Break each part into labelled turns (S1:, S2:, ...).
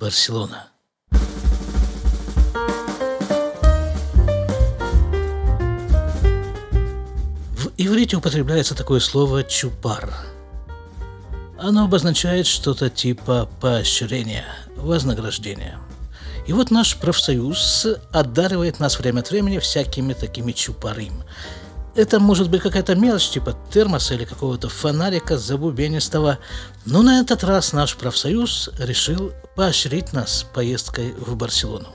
S1: Барселона. В иврите употребляется такое слово «чупар». Оно обозначает что-то типа поощрения, вознаграждения. И вот наш профсоюз одаривает нас время от времени всякими такими чупарым. Это может быть какая-то мелочь, типа термоса или какого-то фонарика забубенистого. Но на этот раз наш профсоюз решил поощрить нас поездкой в Барселону.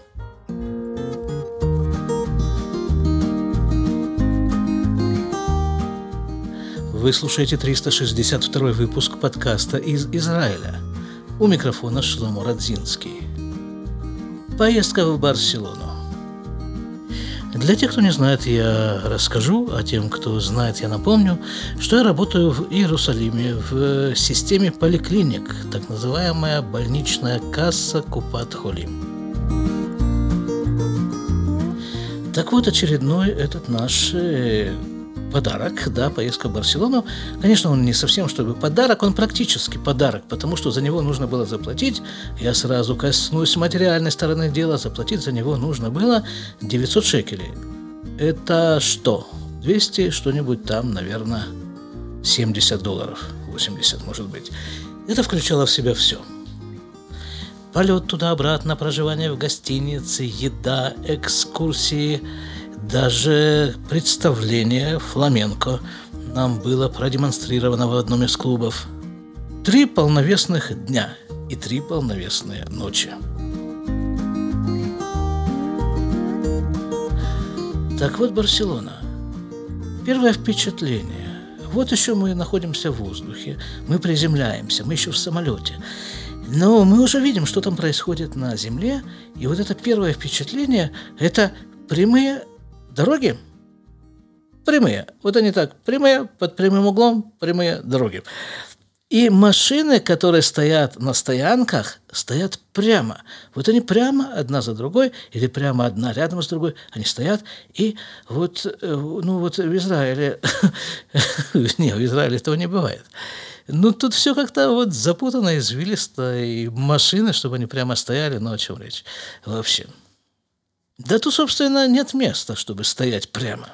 S1: Вы слушаете 362 выпуск подкаста из Израиля. У микрофона Шломо Радзинский. Поездка в Барселону. Для тех, кто не знает, я расскажу, а тем, кто знает, я напомню, что я работаю в Иерусалиме в системе поликлиник, так называемая больничная касса Купат Холим. Так вот, очередной этот наш э, подарок, да, поездка в Барселону. Конечно, он не совсем чтобы подарок, он практически подарок, потому что за него нужно было заплатить. Я сразу коснусь материальной стороны дела. Заплатить за него нужно было 900 шекелей. Это что? 200 что-нибудь там, наверное, 70 долларов, 80 может быть. Это включало в себя все. Полет туда-обратно, проживание в гостинице, еда, экскурсии – даже представление фламенко нам было продемонстрировано в одном из клубов. Три полновесных дня и три полновесные ночи. Так вот, Барселона. Первое впечатление. Вот еще мы находимся в воздухе, мы приземляемся, мы еще в самолете. Но мы уже видим, что там происходит на Земле, и вот это первое впечатление – это прямые Дороги прямые. Вот они так, прямые, под прямым углом, прямые дороги. И машины, которые стоят на стоянках, стоят прямо. Вот они прямо одна за другой, или прямо одна рядом с другой, они стоят. И вот, э, ну вот в Израиле, не, в Израиле этого не бывает. Ну, тут все как-то вот запутано, извилисто, и машины, чтобы они прямо стояли, ну, о чем речь вообще. Да тут, собственно, нет места, чтобы стоять прямо.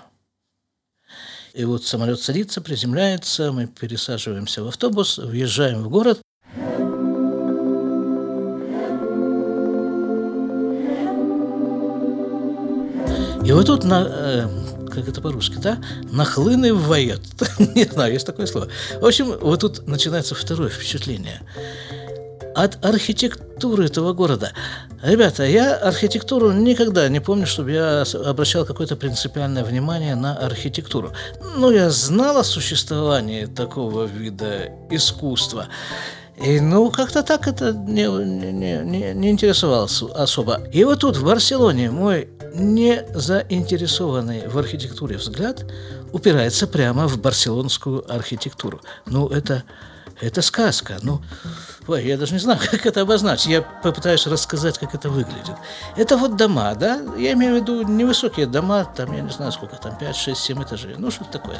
S1: И вот самолет садится, приземляется, мы пересаживаемся в автобус, въезжаем в город. И вот тут на, э, как это по-русски, да, нахлынывает, не знаю, есть такое слово. В общем, вот тут начинается второе впечатление от архитектуры этого города. Ребята, я архитектуру никогда не помню, чтобы я обращал какое-то принципиальное внимание на архитектуру. Ну, я знал о существовании такого вида искусства. И, ну, как-то так это не, не, не, не интересовался особо. И вот тут, в Барселоне, мой не заинтересованный в архитектуре взгляд упирается прямо в барселонскую архитектуру. Ну, это, это сказка. Ну, Ой, я даже не знаю, как это обозначить. Я попытаюсь рассказать, как это выглядит. Это вот дома, да? Я имею в виду невысокие дома, там, я не знаю, сколько там, 5, 6, 7 этажей. Ну, что-то такое.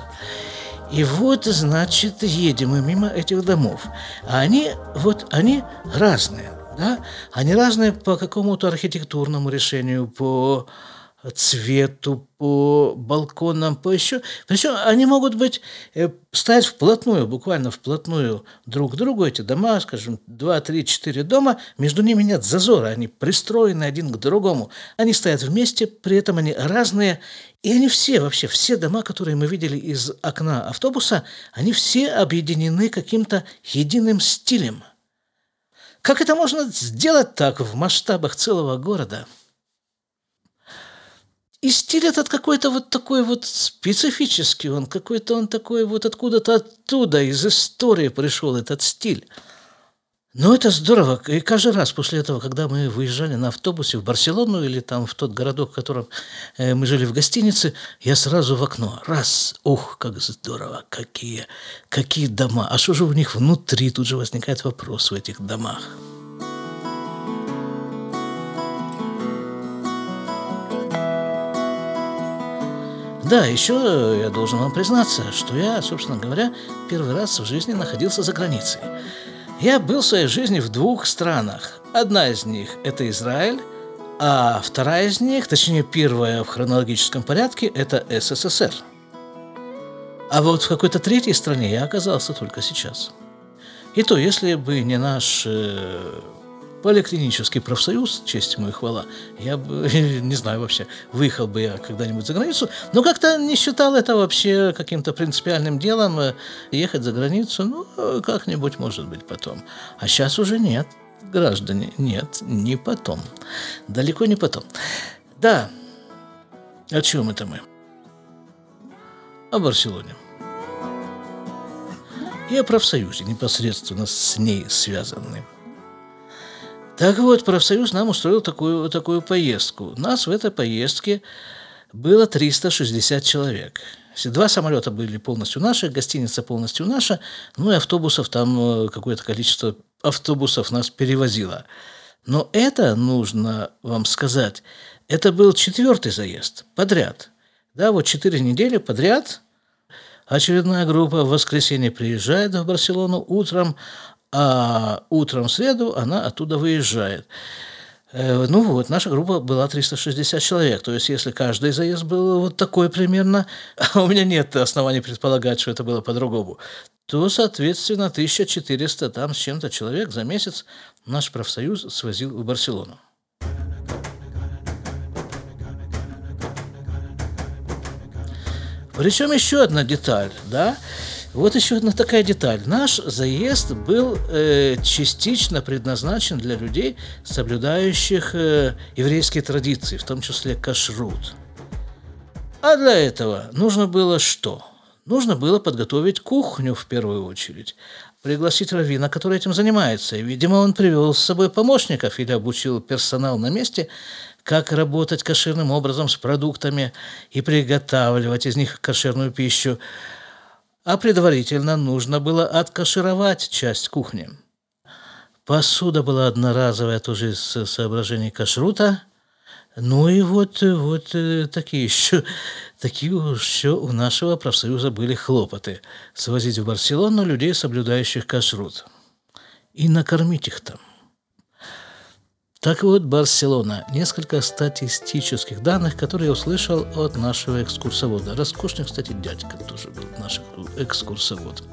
S1: И вот, значит, едем мы мимо этих домов. А они, вот, они разные, да? Они разные по какому-то архитектурному решению, по цвету, по балконам, по еще. Причем они могут быть, э, стоять вплотную, буквально вплотную друг к другу, эти дома, скажем, два, три, четыре дома, между ними нет зазора, они пристроены один к другому. Они стоят вместе, при этом они разные, и они все, вообще, все дома, которые мы видели из окна автобуса, они все объединены каким-то единым стилем. Как это можно сделать так в масштабах целого города – и стиль этот какой-то вот такой вот специфический, он какой-то он такой вот откуда-то оттуда, из истории пришел этот стиль. Но это здорово. И каждый раз после этого, когда мы выезжали на автобусе в Барселону или там в тот городок, в котором э, мы жили в гостинице, я сразу в окно. Раз. Ух, как здорово. Какие, какие дома. А что же у них внутри? Тут же возникает вопрос в этих домах. Да, еще я должен вам признаться, что я, собственно говоря, первый раз в жизни находился за границей. Я был в своей жизни в двух странах. Одна из них – это Израиль, а вторая из них, точнее первая в хронологическом порядке, это СССР. А вот в какой-то третьей стране я оказался только сейчас. И то, если бы не наш э, поликлинический профсоюз, честь ему и хвала, я бы, не знаю вообще, выехал бы я когда-нибудь за границу, но как-то не считал это вообще каким-то принципиальным делом, э, ехать за границу, ну, как-нибудь, может быть, потом. А сейчас уже нет, граждане, нет, не потом. Далеко не потом. Да, о чем это мы? О Барселоне. И о профсоюзе, непосредственно с ней связанным. Так вот, профсоюз нам устроил такую, такую поездку. Нас в этой поездке было 360 человек. Два самолета были полностью наши, гостиница полностью наша, ну и автобусов там э, какое-то количество автобусов нас перевозило. Но это, нужно вам сказать, это был четвертый заезд подряд. Да, вот четыре недели подряд очередная группа в воскресенье приезжает в Барселону утром, а утром в среду она оттуда выезжает. Э, ну вот, наша группа была 360 человек. То есть, если каждый заезд был вот такой примерно, а у меня нет оснований предполагать, что это было по-другому, то, соответственно, 1400 там с чем-то человек за месяц наш профсоюз свозил в Барселону. Причем еще одна деталь, да, вот еще одна такая деталь. Наш заезд был э, частично предназначен для людей, соблюдающих э, еврейские традиции, в том числе кашрут. А для этого нужно было что? Нужно было подготовить кухню в первую очередь, пригласить раввина, который этим занимается. И, видимо, он привел с собой помощников или обучил персонал на месте, как работать кошерным образом с продуктами и приготавливать из них кошерную пищу а предварительно нужно было откашировать часть кухни. Посуда была одноразовая, тоже из соображений кашрута. Ну и вот, вот э, такие еще, такие еще у нашего профсоюза были хлопоты. Свозить в Барселону людей, соблюдающих кашрут. И накормить их там. Так вот, Барселона. Несколько статистических данных, которые я услышал от нашего экскурсовода. Роскошный, кстати, дядька тоже был наш экскурсовод.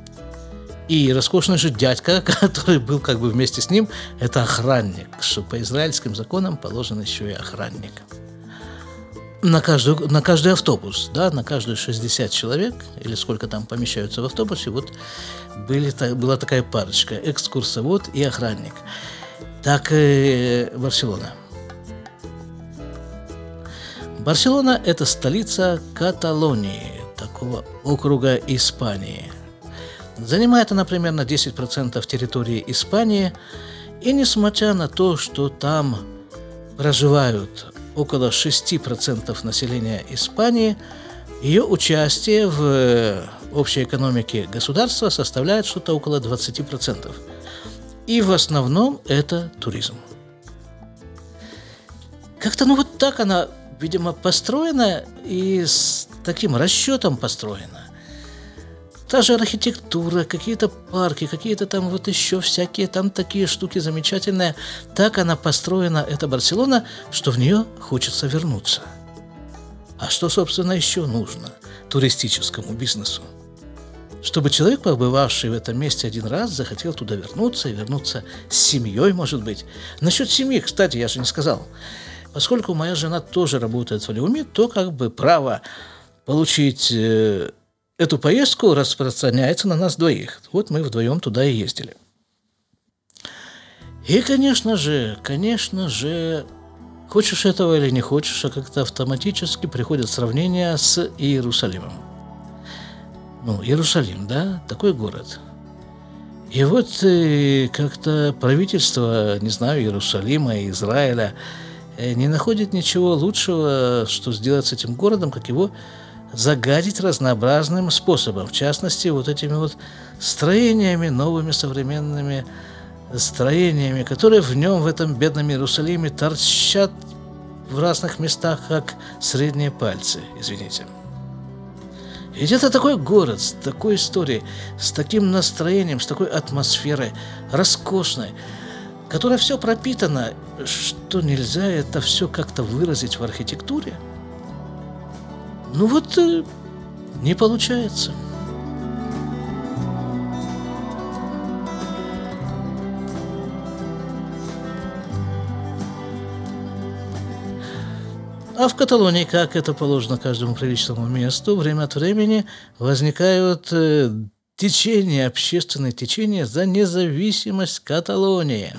S1: И роскошный же дядька, который был как бы вместе с ним, это охранник, что по израильским законам положен еще и охранник. На, каждую, на каждый автобус, да, на каждые 60 человек, или сколько там помещаются в автобусе, вот были, была такая парочка, экскурсовод и охранник так и Барселона. Барселона – это столица Каталонии, такого округа Испании. Занимает она примерно 10% территории Испании, и несмотря на то, что там проживают около 6% населения Испании, ее участие в общей экономике государства составляет что-то около 20%. И в основном это туризм. Как-то ну вот так она, видимо, построена и с таким расчетом построена. Та же архитектура, какие-то парки, какие-то там вот еще всякие там такие штуки замечательные. Так она построена, эта Барселона, что в нее хочется вернуться. А что, собственно, еще нужно туристическому бизнесу? Чтобы человек, побывавший в этом месте один раз, захотел туда вернуться и вернуться с семьей, может быть. Насчет семьи, кстати, я же не сказал. Поскольку моя жена тоже работает в Алиуме, то как бы право получить э, эту поездку распространяется на нас двоих. Вот мы вдвоем туда и ездили. И, конечно же, конечно же, хочешь этого или не хочешь, а как-то автоматически приходят сравнения с Иерусалимом ну, Иерусалим, да, такой город. И вот э, как-то правительство, не знаю, Иерусалима, Израиля э, не находит ничего лучшего, что сделать с этим городом, как его загадить разнообразным способом. В частности, вот этими вот строениями, новыми современными строениями, которые в нем, в этом бедном Иерусалиме, торчат в разных местах, как средние пальцы, извините. Ведь это такой город с такой историей, с таким настроением, с такой атмосферой, роскошной, которая все пропитана, что нельзя это все как-то выразить в архитектуре. Ну вот э, не получается. А в Каталонии, как это положено каждому приличному месту, время от времени возникают э, течения, общественные течения за независимость Каталонии.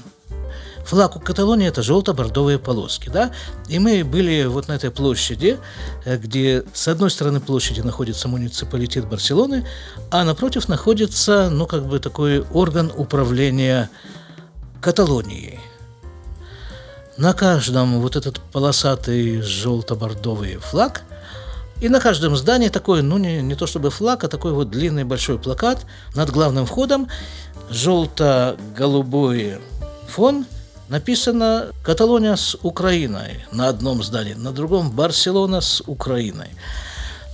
S1: Флаг у Каталонии – это желто-бордовые полоски, да? И мы были вот на этой площади, э, где с одной стороны площади находится муниципалитет Барселоны, а напротив находится, ну, как бы такой орган управления Каталонией – на каждом вот этот полосатый желто-бордовый флаг, и на каждом здании такой, ну не, не то чтобы флаг, а такой вот длинный большой плакат над главным входом, желто-голубой фон, написано «Каталония с Украиной» на одном здании, на другом «Барселона с Украиной».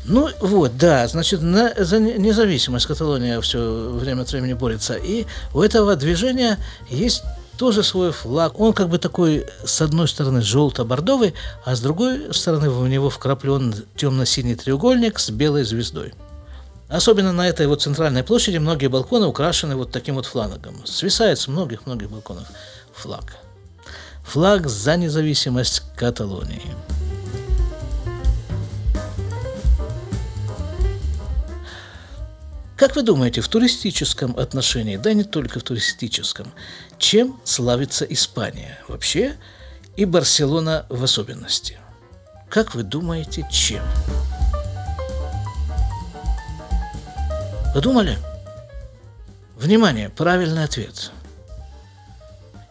S1: Ну вот, да, значит, на, за независимость Каталония все время от времени борется. И у этого движения есть тоже свой флаг. Он как бы такой, с одной стороны, желто-бордовый, а с другой стороны в него вкраплен темно-синий треугольник с белой звездой. Особенно на этой вот центральной площади многие балконы украшены вот таким вот флагом. Свисает с многих-многих балконов флаг. Флаг за независимость Каталонии. Как вы думаете, в туристическом отношении, да не только в туристическом, чем славится Испания вообще и Барселона в особенности? Как вы думаете, чем? Подумали? Внимание, правильный ответ.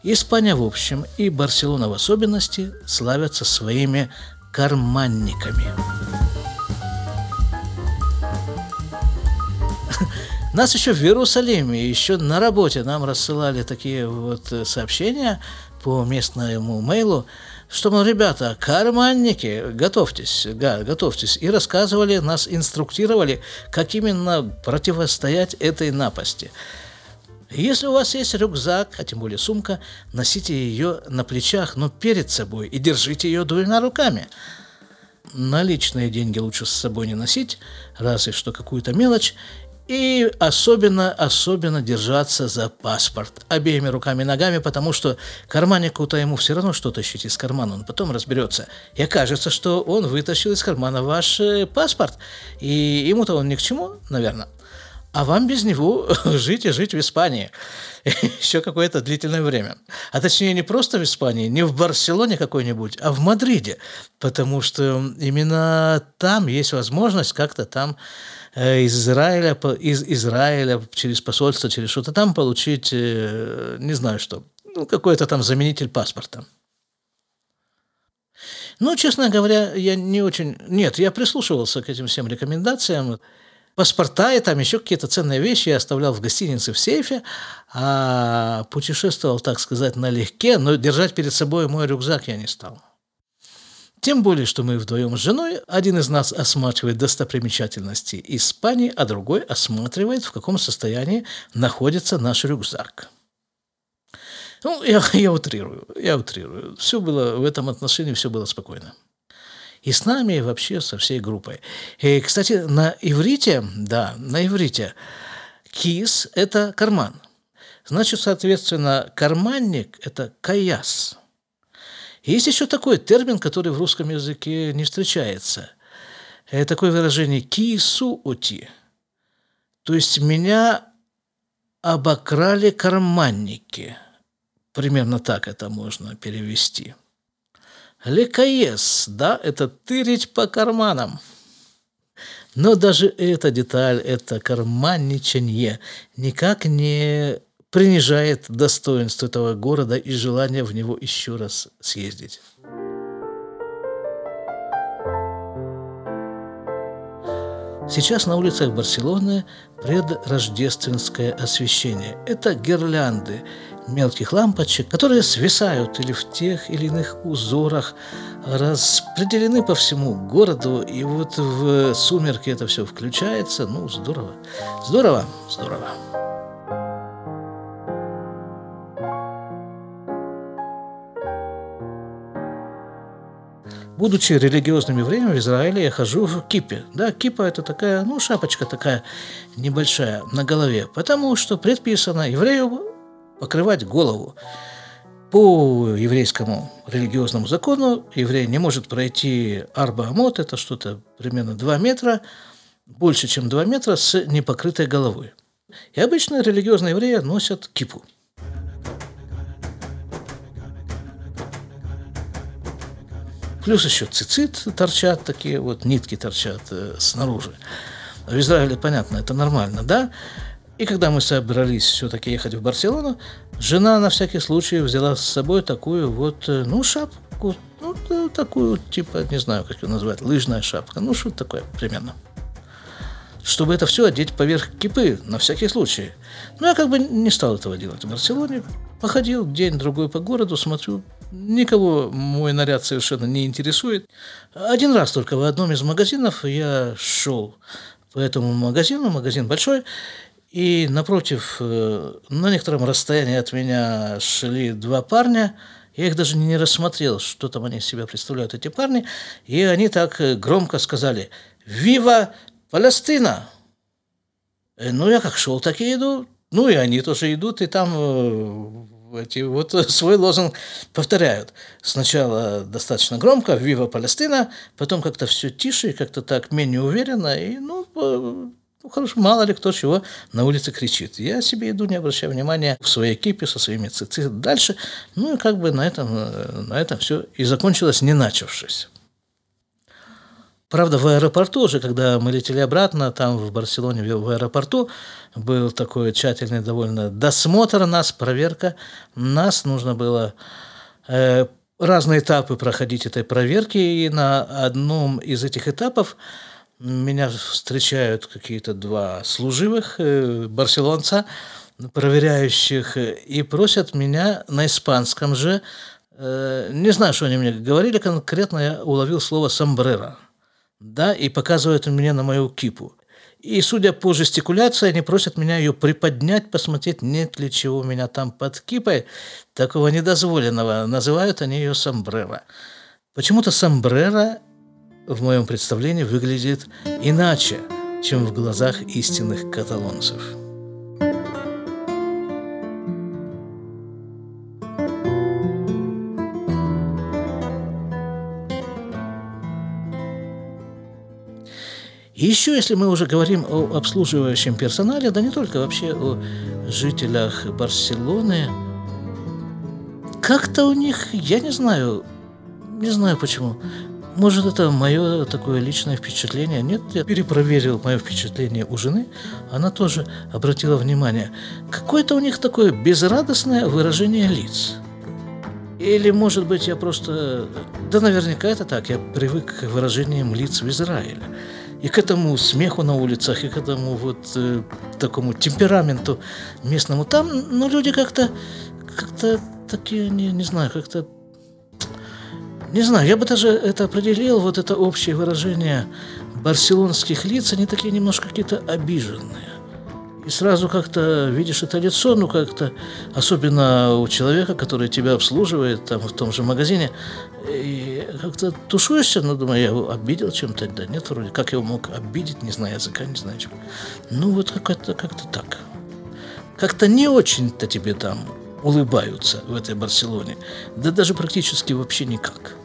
S1: Испания в общем и Барселона в особенности славятся своими карманниками. Нас еще в Иерусалиме, еще на работе нам рассылали такие вот э, сообщения по местному мейлу, что, мол, ребята, карманники, готовьтесь, да, готовьтесь. И рассказывали, нас инструктировали, как именно противостоять этой напасти. Если у вас есть рюкзак, а тем более сумка, носите ее на плечах, но перед собой и держите ее двумя руками. Наличные деньги лучше с собой не носить, разве что какую-то мелочь, и особенно, особенно держаться за паспорт обеими руками и ногами, потому что карманнику-то ему все равно что-то ищет из кармана, он потом разберется. И окажется, что он вытащил из кармана ваш э, паспорт, и ему-то он ни к чему, наверное. А вам без него жить и жить в Испании еще какое-то длительное время. А точнее не просто в Испании, не в Барселоне какой-нибудь, а в Мадриде, потому что именно там есть возможность как-то там из Израиля, из Израиля через посольство, через что-то там получить, э, не знаю что, ну, какой-то там заменитель паспорта. Ну, честно говоря, я не очень... Нет, я прислушивался к этим всем рекомендациям. Паспорта и там еще какие-то ценные вещи я оставлял в гостинице в сейфе, а путешествовал, так сказать, налегке, но держать перед собой мой рюкзак я не стал. Тем более, что мы вдвоем с женой, один из нас осматривает достопримечательности Испании, а другой осматривает, в каком состоянии находится наш рюкзак. Ну, я, я утрирую, я утрирую. Все было в этом отношении, все было спокойно. И с нами, и вообще со всей группой. И, кстати, на иврите, да, на иврите, кис – это карман. Значит, соответственно, карманник – это каяс – есть еще такой термин, который в русском языке не встречается. Это такое выражение «кисуоти». То есть меня обокрали карманники. Примерно так это можно перевести. Лекаес, да, это тырить по карманам. Но даже эта деталь, это карманничанье, никак не принижает достоинство этого города и желание в него еще раз съездить. Сейчас на улицах Барселоны предрождественское освещение. Это гирлянды, мелких лампочек, которые свисают или в тех или иных узорах, распределены по всему городу, и вот в сумерки это все включается. Ну, здорово. Здорово, здорово. Будучи религиозным евреем в Израиле, я хожу в кипе. Да, кипа – это такая, ну, шапочка такая небольшая на голове, потому что предписано еврею покрывать голову. По еврейскому религиозному закону еврей не может пройти арба амот, это что-то примерно 2 метра, больше, чем 2 метра с непокрытой головой. И обычно религиозные евреи носят кипу – Плюс еще цицит торчат такие, вот нитки торчат э, снаружи. В Израиле, понятно, это нормально, да? И когда мы собрались все-таки ехать в Барселону, жена на всякий случай взяла с собой такую вот, э, ну, шапку, ну, такую, типа, не знаю, как ее назвать, лыжная шапка, ну, что такое примерно. Чтобы это все одеть поверх кипы, на всякий случай. Ну, я как бы не стал этого делать в Барселоне. Походил день-другой по городу, смотрю, Никого мой наряд совершенно не интересует. Один раз только в одном из магазинов я шел по этому магазину, магазин большой, и напротив, э, на некотором расстоянии от меня шли два парня, я их даже не рассмотрел, что там они из себя представляют, эти парни, и они так громко сказали «Вива Палестина!» э, Ну, я как шел, так и иду. Ну, и они тоже идут, и там э, эти вот свой лозунг повторяют. Сначала достаточно громко «Вива Палестина», потом как-то все тише, как-то так менее уверенно, и ну, ну, хорошо, мало ли кто чего на улице кричит. Я себе иду, не обращая внимания в своей экипе со своими цици дальше. Ну и как бы на этом, на этом все и закончилось, не начавшись. Правда, в аэропорту уже, когда мы летели обратно, там в Барселоне, в аэропорту, был такой тщательный довольно досмотр нас, проверка. Нас нужно было э, разные этапы проходить этой проверки, и на одном из этих этапов меня встречают какие-то два служивых э, барселонца, проверяющих, и просят меня на испанском же, э, не знаю, что они мне говорили, конкретно я уловил слово «сомбреро» да, и показывают мне на мою кипу. И, судя по жестикуляции, они просят меня ее приподнять, посмотреть, нет ли чего у меня там под кипой, такого недозволенного. Называют они ее сомбреро. Почему-то сомбреро в моем представлении выглядит иначе, чем в глазах истинных каталонцев. Еще, если мы уже говорим о обслуживающем персонале, да не только вообще о жителях Барселоны, как-то у них, я не знаю, не знаю почему, может, это мое такое личное впечатление. Нет, я перепроверил мое впечатление у жены. Она тоже обратила внимание. Какое-то у них такое безрадостное выражение лиц. Или, может быть, я просто... Да, наверняка это так. Я привык к выражениям лиц в Израиле и к этому смеху на улицах, и к этому вот э, такому темпераменту местному. Там, ну, люди как-то, как-то такие, не, не знаю, как-то, не знаю, я бы даже это определил, вот это общее выражение барселонских лиц, они такие немножко какие-то обиженные. И сразу как-то видишь это лицо, ну как-то, особенно у человека, который тебя обслуживает там в том же магазине, и как-то тушуешься, ну, думаю, я его обидел чем-то, да нет, вроде, как я его мог обидеть, не знаю языка, не знаю чего. Ну, вот как-то как так. Как-то не очень-то тебе там улыбаются в этой Барселоне, да даже практически вообще никак.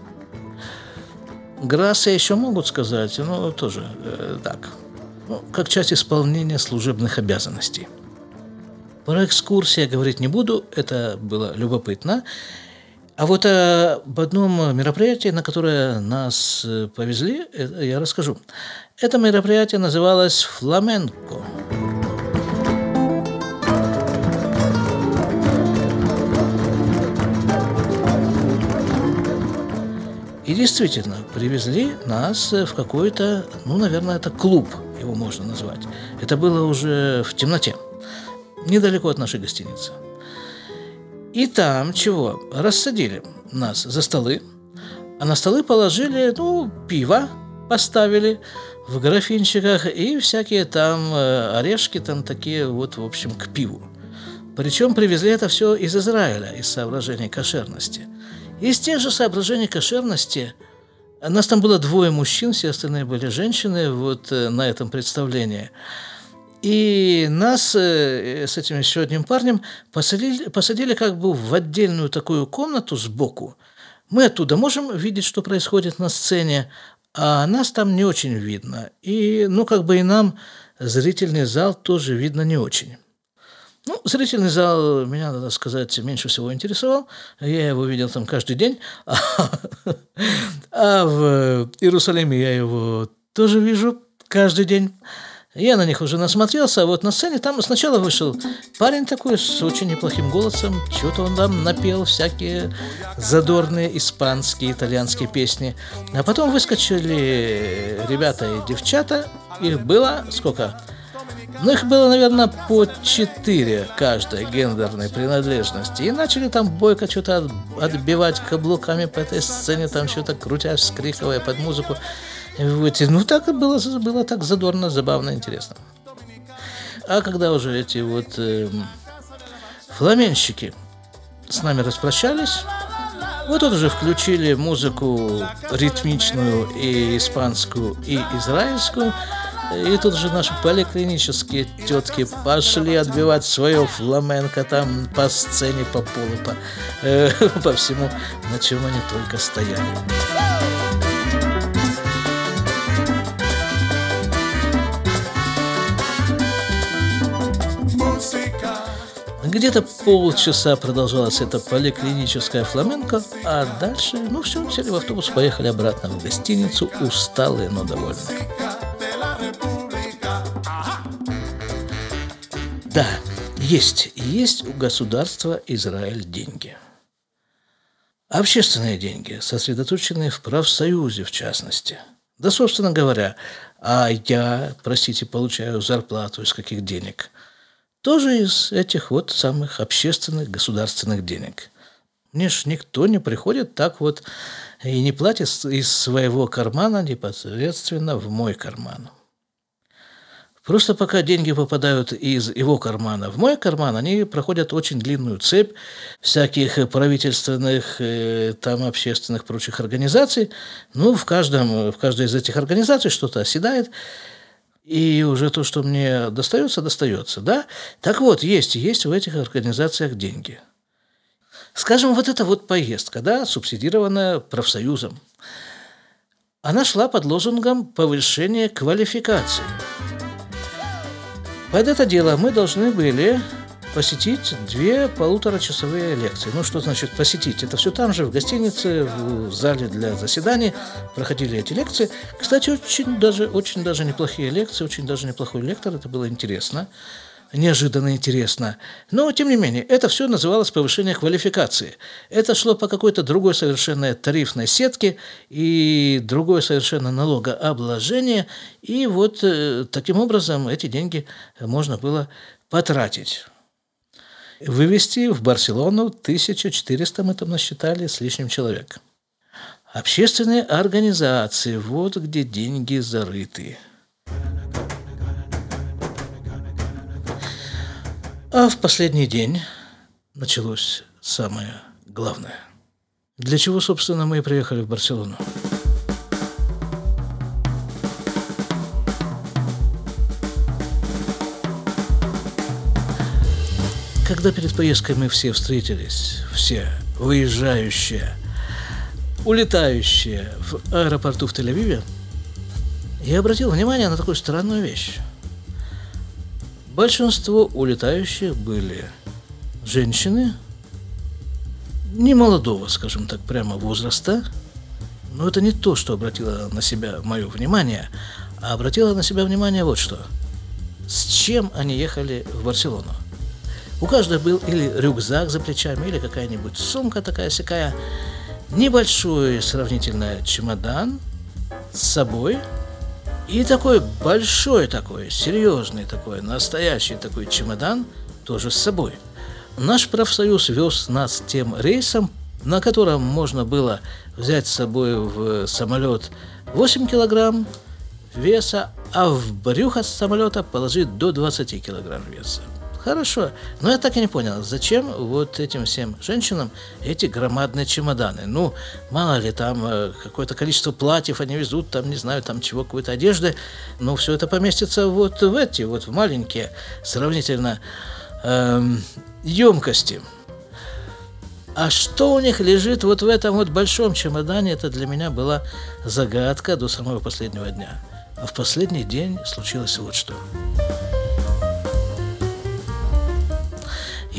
S1: Грассы еще могут сказать, но тоже э, так, ну, как часть исполнения служебных обязанностей. Про экскурсии я говорить не буду, это было любопытно. А вот об одном мероприятии, на которое нас э, повезли, э, я расскажу. Это мероприятие называлось «Фламенко». И действительно, привезли нас в какой-то, ну, наверное, это клуб, его можно назвать. Это было уже в темноте, недалеко от нашей гостиницы – И там чего? Рассадили нас за столы, а на столы положили, ну, пиво поставили в графинчиках и всякие там э, орешки там такие вот, в общем, к пиву. Причем привезли это все из Израиля, из соображений кошерности. Из тех же соображений кошерности нас там было двое мужчин, все остальные были женщины вот э, на этом представлении – и нас э, с этим еще одним парнем посадили, посадили как бы в отдельную такую комнату сбоку. Мы оттуда можем видеть, что происходит на сцене, а нас там не очень видно. И, ну, как бы и нам зрительный зал тоже видно не очень. Ну, зрительный зал меня, надо сказать, меньше всего интересовал. Я его видел там каждый день. А в Иерусалиме я его тоже вижу каждый день. Я на них уже насмотрелся, а вот на сцене там сначала вышел парень такой с очень неплохим голосом, что-то он там напел всякие задорные испанские, итальянские песни. А потом выскочили ребята и девчата, их было сколько? Ну, их было, наверное, по четыре каждой гендерной принадлежности. И начали там бойко что-то отбивать каблуками по этой сцене, там что-то крутясь, скрикивая под музыку. Вот, ну, так и было, было так задорно, забавно, интересно. А когда уже эти вот э, фламенщики с нами распрощались, вот тут уже включили музыку ритмичную и испанскую, и израильскую, и тут же наши поликлинические тетки пошли отбивать свое фламенко там по сцене, по полу, по, э, по всему, на чем они только стояли. Где-то полчаса продолжалась эта поликлиническая фламенко, а дальше, ну все, сели в автобус, поехали обратно в гостиницу, усталые, но довольные. Да, есть, есть у государства Израиль деньги. Общественные деньги, сосредоточенные в профсоюзе в частности. Да, собственно говоря, а я, простите, получаю зарплату из каких денег – тоже из этих вот самых общественных государственных денег. Мне ж никто не приходит так вот и не платит из своего кармана непосредственно в мой карман. Просто пока деньги попадают из его кармана в мой карман, они проходят очень длинную цепь всяких правительственных, э, там, общественных, прочих организаций. Ну, в, каждом, в каждой из этих организаций что-то оседает, и уже то, что мне достается, достается, да? Так вот, есть, есть в этих организациях деньги. Скажем, вот эта вот поездка, да, субсидированная профсоюзом, она шла под лозунгом повышения квалификации. Под это дело мы должны были посетить две полуторачасовые лекции. Ну, что значит посетить? Это все там же, в гостинице, в зале для заседаний проходили эти лекции. Кстати, очень даже, очень даже неплохие лекции, очень даже неплохой лектор, это было интересно неожиданно интересно. Но, тем не менее, это все называлось повышение квалификации. Это шло по какой-то другой совершенно тарифной сетке и другое совершенно налогообложение. И вот э, таким образом эти деньги можно было потратить вывести в Барселону 1400, мы там насчитали, с лишним человек. Общественные организации, вот где деньги зарыты. А в последний день началось самое главное. Для чего, собственно, мы и приехали в Барселону? Когда перед поездкой мы все встретились, все выезжающие, улетающие в аэропорту в Тель-Авиве, я обратил внимание на такую странную вещь. Большинство улетающих были женщины, не молодого, скажем так, прямо возраста, но это не то, что обратило на себя мое внимание, а обратило на себя внимание вот что. С чем они ехали в Барселону? У каждого был или рюкзак за плечами, или какая-нибудь сумка такая сякая, небольшой сравнительно чемодан с собой и такой большой такой, серьезный такой, настоящий такой чемодан тоже с собой. наш профсоюз вез нас тем рейсом, на котором можно было взять с собой в самолет 8 килограмм веса, а в брюхо самолета положить до 20 килограмм веса. Хорошо, но я так и не понял, зачем вот этим всем женщинам эти громадные чемоданы? Ну, мало ли, там э, какое-то количество платьев они везут, там, не знаю, там чего, какой-то одежды, но все это поместится вот в эти, вот в маленькие, сравнительно эм, емкости. А что у них лежит вот в этом вот большом чемодане, это для меня была загадка до самого последнего дня. А в последний день случилось вот что.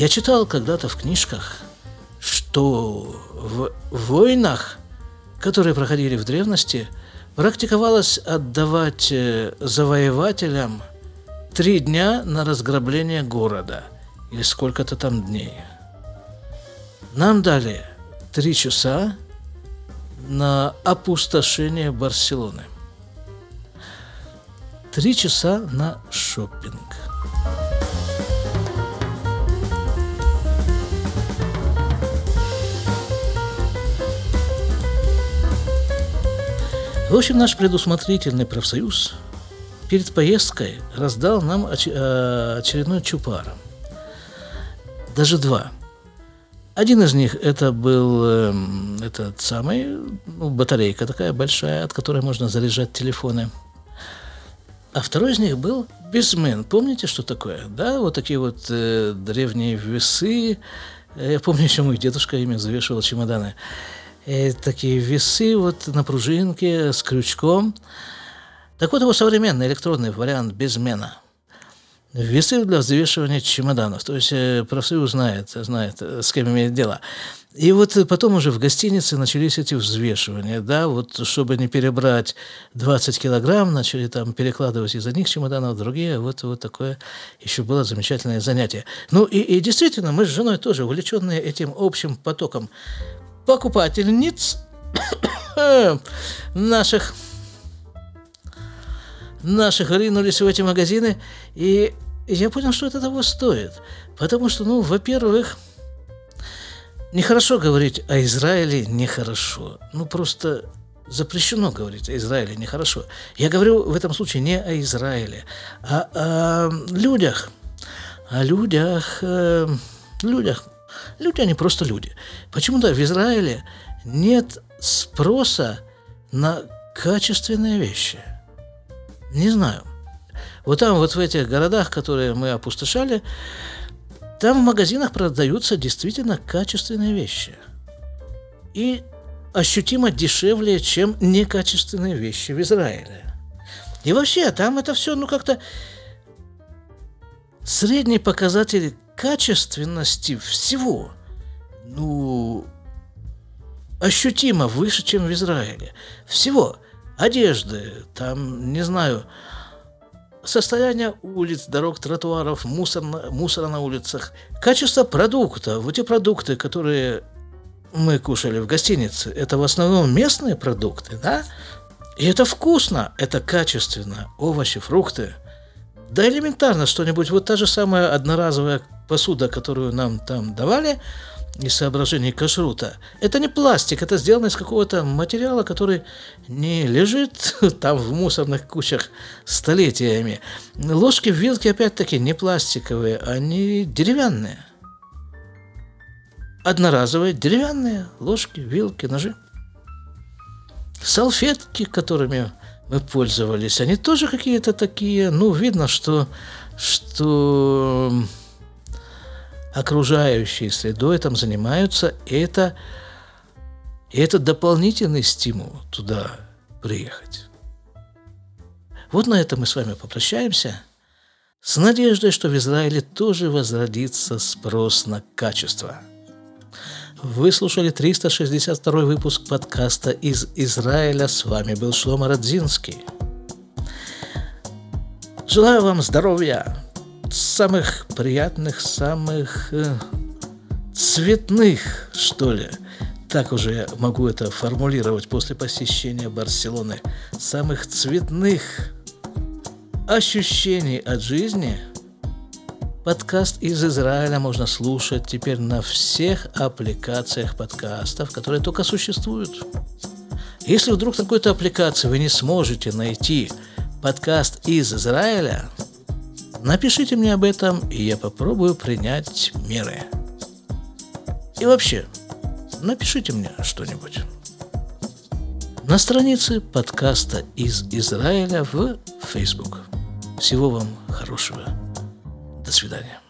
S1: Я читал когда-то в книжках, что в войнах, которые проходили в древности, практиковалось отдавать э, завоевателям три дня на разграбление города или сколько-то там дней. Нам дали три часа на опустошение Барселоны. Три часа на шопинг. В общем, наш предусмотрительный профсоюз перед поездкой раздал нам э, очередной чупар. Даже два. Один из них это был э, этот самый, ну, батарейка такая большая, от которой можно заряжать телефоны. А второй из них был безмен. Помните, что такое? Да, вот такие вот э, древние весы. Я помню, еще мой дедушка ими завешивал чемоданы э, такие весы вот на пружинке с крючком. Так вот его современный электронный вариант без мена. Весы для взвешивания чемоданов. То есть э, профсоюз знает, знает, э, с кем имеет дело. И вот потом уже в гостинице начались эти взвешивания, да, вот чтобы не перебрать 20 килограмм, начали там перекладывать из одних чемоданов в другие, вот, вот такое еще было замечательное занятие. Ну и, и действительно, мы с женой тоже увлеченные этим общим потоком покупательниц наших наших ринулись в эти магазины, и я понял, что это того стоит. Потому что, ну, во-первых, нехорошо говорить о Израиле нехорошо. Ну, просто запрещено говорить о Израиле нехорошо. Я говорю в этом случае не о Израиле, а о людях. О людях, э, людях, Люди, они просто люди. Почему-то в Израиле нет спроса на качественные вещи. Не знаю. Вот там, вот в этих городах, которые мы опустошали, там в магазинах продаются действительно качественные вещи. И ощутимо дешевле, чем некачественные вещи в Израиле. И вообще, там это все, ну, как-то средний показатель качественности всего, ну, ощутимо выше, чем в Израиле. Всего. Одежды, там, не знаю, состояние улиц, дорог, тротуаров, мусор на, мусора на улицах, качество продукта. Вот эти продукты, которые мы кушали в гостинице, это в основном местные продукты, да? И это вкусно, это качественно. Овощи, фрукты. Да элементарно что-нибудь. Вот та же самая одноразовая посуда, которую нам там давали, из соображений кашрута, это не пластик, это сделано из какого-то материала, который не лежит там в мусорных кучах столетиями. Ложки, вилки, опять-таки, не пластиковые, они деревянные. Одноразовые деревянные ложки, вилки, ножи. Салфетки, которыми мы пользовались, они тоже какие-то такие, ну, видно, что, что окружающей средой там занимаются, это, это дополнительный стимул туда приехать. Вот на этом мы с вами попрощаемся, с надеждой, что в Израиле тоже возродится спрос на качество. Вы слушали 362 выпуск подкаста из Израиля. С вами был Шлома Радзинский. Желаю вам здоровья, самых приятных, самых э, цветных, что ли. Так уже я могу это формулировать после посещения Барселоны. Самых цветных ощущений от жизни Подкаст из Израиля можно слушать теперь на всех аппликациях подкастов, которые только существуют. Если вдруг на какой-то аппликации вы не сможете найти подкаст из Израиля, напишите мне об этом, и я попробую принять меры. И вообще, напишите мне что-нибудь. На странице подкаста из Израиля в Facebook. Всего вам хорошего. До свидания.